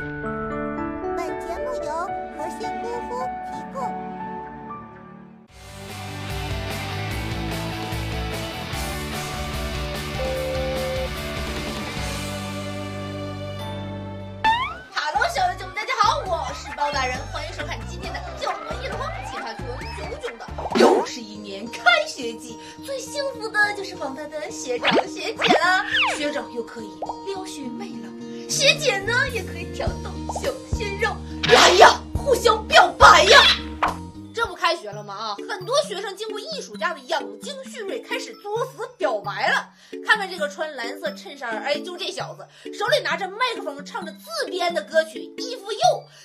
本节目由核心功夫提供。哈喽，小友们，大家好，我是包大人，欢迎收看今天的《教我一箩筐，其他囧囧囧的》。又是一年开学季，最幸福的就是广大的学长学姐了。学长又可以撩学妹了，学姐呢也可以挑逗小鲜肉。来呀，互相表白呀！这不开学了吗？啊，很多学生经过一暑假的养精蓄锐，开始作死表白了。看看这个穿蓝色衬衫，哎，就这小子，手里拿着麦克风，唱着自编的歌曲《衣服柚》，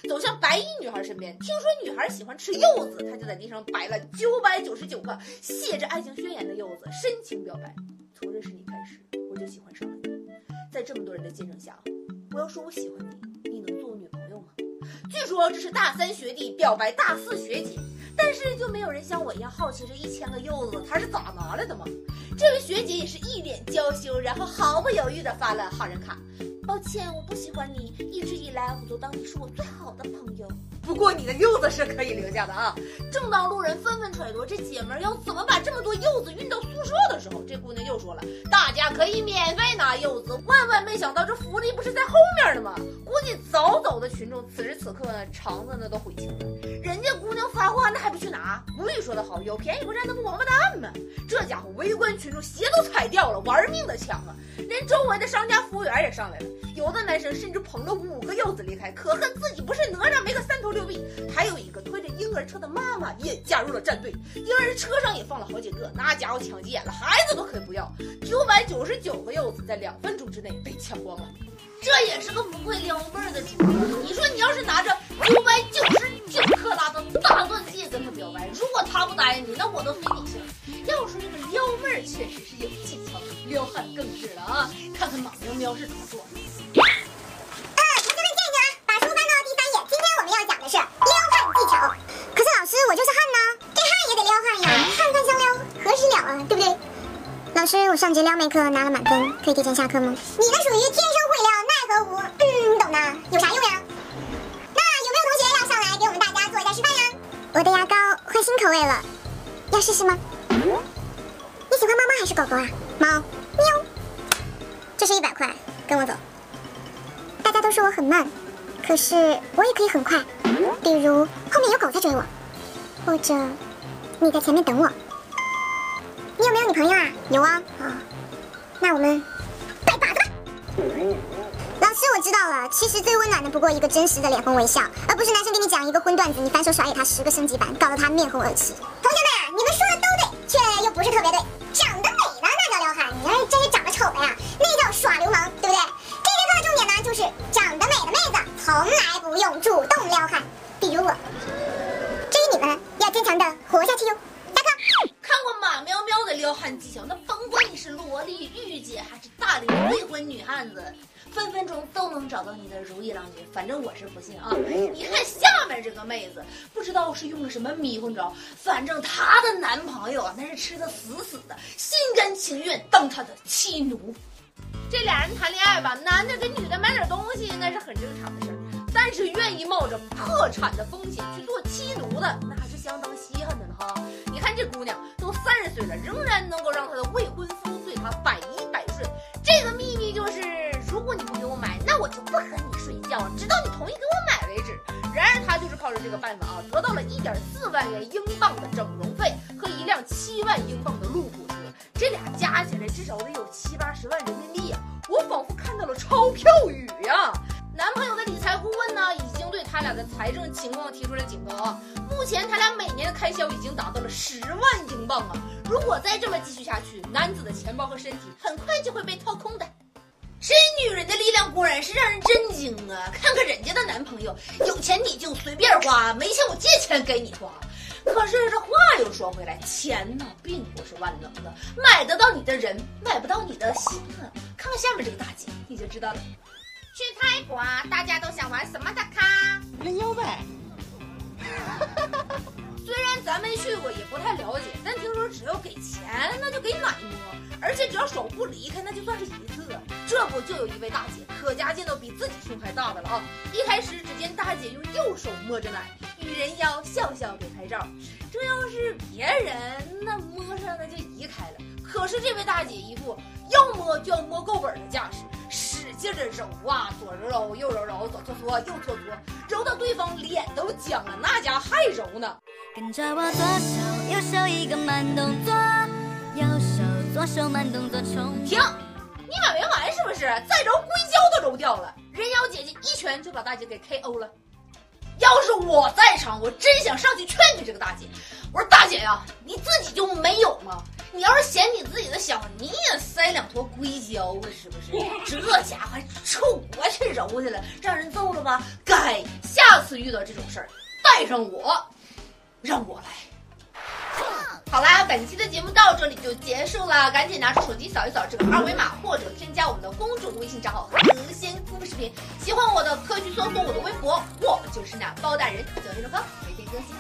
走向白衣女孩身边。听说女孩喜欢吃柚子，他就在地上摆了九百九十九个写着爱情宣言的柚子，深情表白：从认识你开始，我就喜欢上了你。在这么多人的见证下，我要说我喜欢你，你能做我女朋友吗？据说这是大三学弟表白大四学姐。但是就没有人像我一样好奇这一千个柚子他是咋拿来的吗？这位学姐也是一脸娇羞，然后毫不犹豫的发了好人卡。抱歉，我不喜欢你，一直以来我都当你是我最好的朋友。不过你的柚子是可以留下的啊！正当路人纷纷揣度这姐们要怎么把这么多柚子运到时候，这姑娘又说了：“大家可以免费拿柚子。”万万没想到，这福利不是在后面的吗？估计早走的群众此时此刻呢，肠子那都悔青了。人家姑娘发话，那还不去拿？古语说得好，有便宜不占，那不王八蛋吗？这家伙围观群众鞋都踩掉了，玩命的抢啊！连周围的商家服务员也上来了，有的男生甚至捧了五个柚子离开，可恨自己不是哪吒没个三头六臂。还有一个推着婴儿车的妈妈也加入了战队，婴儿车上也放了好几个，那家伙抢急眼了，孩子都可以不要。九百九十九个柚子在两分钟之内被抢光了，这也是个不会撩妹的主播。你说你要是拿着九百九十九克拉的大钻戒跟他表白，如果他不答应你，那我都非你行。要说这个撩妹确实是有技巧，撩汉更是了啊！看看马喵喵是怎么做的。老师，我上节撩妹课拿了满分，可以提前下课吗？你那属于天生会撩，奈何无。嗯，你懂的，有啥用呀？那有没有同学要上来给我们大家做一下示范呀？我的牙膏换新口味了，要试试吗？你喜欢猫猫还是狗狗啊？猫，喵。这是一百块，跟我走。大家都说我很慢，可是我也可以很快。比如后面有狗在追我，或者你在前面等我。你有没有女朋友啊？有啊。啊、那我们拜把子吧。老师，我知道了。其实最温暖的不过一个真实的脸红微笑，而不是男生给你讲一个荤段子，你反手甩给他十个升级版，搞得他面红耳赤。同学们啊，你们说的都对，却又不是特别对。长得美的那叫撩汉，你要是真是长得丑的呀，那叫耍流氓，对不对？这节课的重点呢，就是长得美的妹子从来不用主动撩汉，比如我。至于你们，要坚强的活下去哟。撩汉技巧，那甭管你是萝莉、御姐还是大龄未婚女汉子，分分钟都能找到你的如意郎君。反正我是不信啊！你看下面这个妹子，不知道是用了什么迷魂招，反正她的男朋友啊，那是吃的死死的，心甘情愿当她的妻奴。这俩人谈恋爱吧，男的给女的买点东西那是很正常的事儿，但是愿意冒着破产的风险去做妻奴的，那还是相当稀罕的呢哈。你看这姑娘都三十岁了，仍然能够让她的未婚夫对她百依百顺。这个秘密就是，如果你不给我买，那我就不和你睡觉，直到你同意给我买为止。然而她就是靠着这个办法啊，得到了一点四万元英镑的整容费和一辆七万啊。目前他俩每年的开销已经达到了十万英镑啊！如果再这么继续下去，男子的钱包和身体很快就会被掏空的。这女人的力量果然是让人震惊啊！看看人家的男朋友，有钱你就随便花，没钱我借钱给你花。可是这话又说回来，钱呢并不是万能的，买得到你的人，买不到你的心啊！看看下面这个大姐，你就知道了。去泰国，大家都想玩什么的卡？人妖呗。虽然咱没去过，也不太了解，但听说只要给钱，那就给奶摸，而且只要手不离开，那就算是一次。这这不就有一位大姐，可家见到比自己胸还大的了啊！一开始只见大姐用右手摸着奶，与人妖笑笑给拍照。这要是别人，那摸上那就移开了。可是这位大姐一副要摸就要摸够本的架势，使劲的揉啊，左揉揉，右揉揉，左搓搓，右搓搓，揉到对方脸都僵了，那家还揉呢。跟着我左手右手一个慢动作，右手左手慢动作重停。你还没完是不是？再揉硅胶都揉掉了。人妖姐姐一拳就把大姐给 KO 了。要是我在场，我真想上去劝劝这个大姐。我说大姐呀，你自己就没有吗？你要是嫌你自己的小，你也塞两坨硅胶啊，是不是？这家伙冲我去揉去了，让人揍了吧？该，下次遇到这种事儿，带上我，让我来。好啦，本期的节目到这里就结束了，赶紧拿出手机扫一扫这个二维码，或者添加我们的公众微信账号“何仙夫视频”。喜欢我的可以去搜索我的微博，我就是那包大人，九黑龙哥，每天更新，